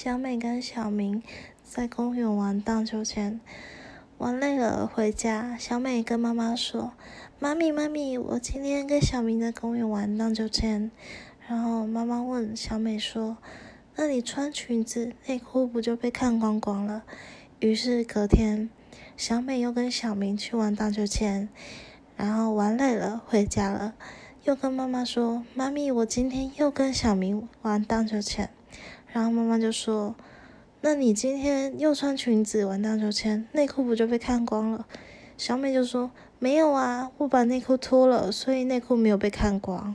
小美跟小明在公园玩荡秋千，玩累了回家。小美跟妈妈说：“妈咪，妈咪，我今天跟小明在公园玩荡秋千。”然后妈妈问小美说：“那你穿裙子内裤不就被看光光了？”于是隔天，小美又跟小明去玩荡秋千，然后玩累了回家了，又跟妈妈说：“妈咪，我今天又跟小明玩荡秋千。”然后妈妈就说：“那你今天又穿裙子玩荡秋千，内裤不就被看光了？”小美就说：“没有啊，我把内裤脱了，所以内裤没有被看光。”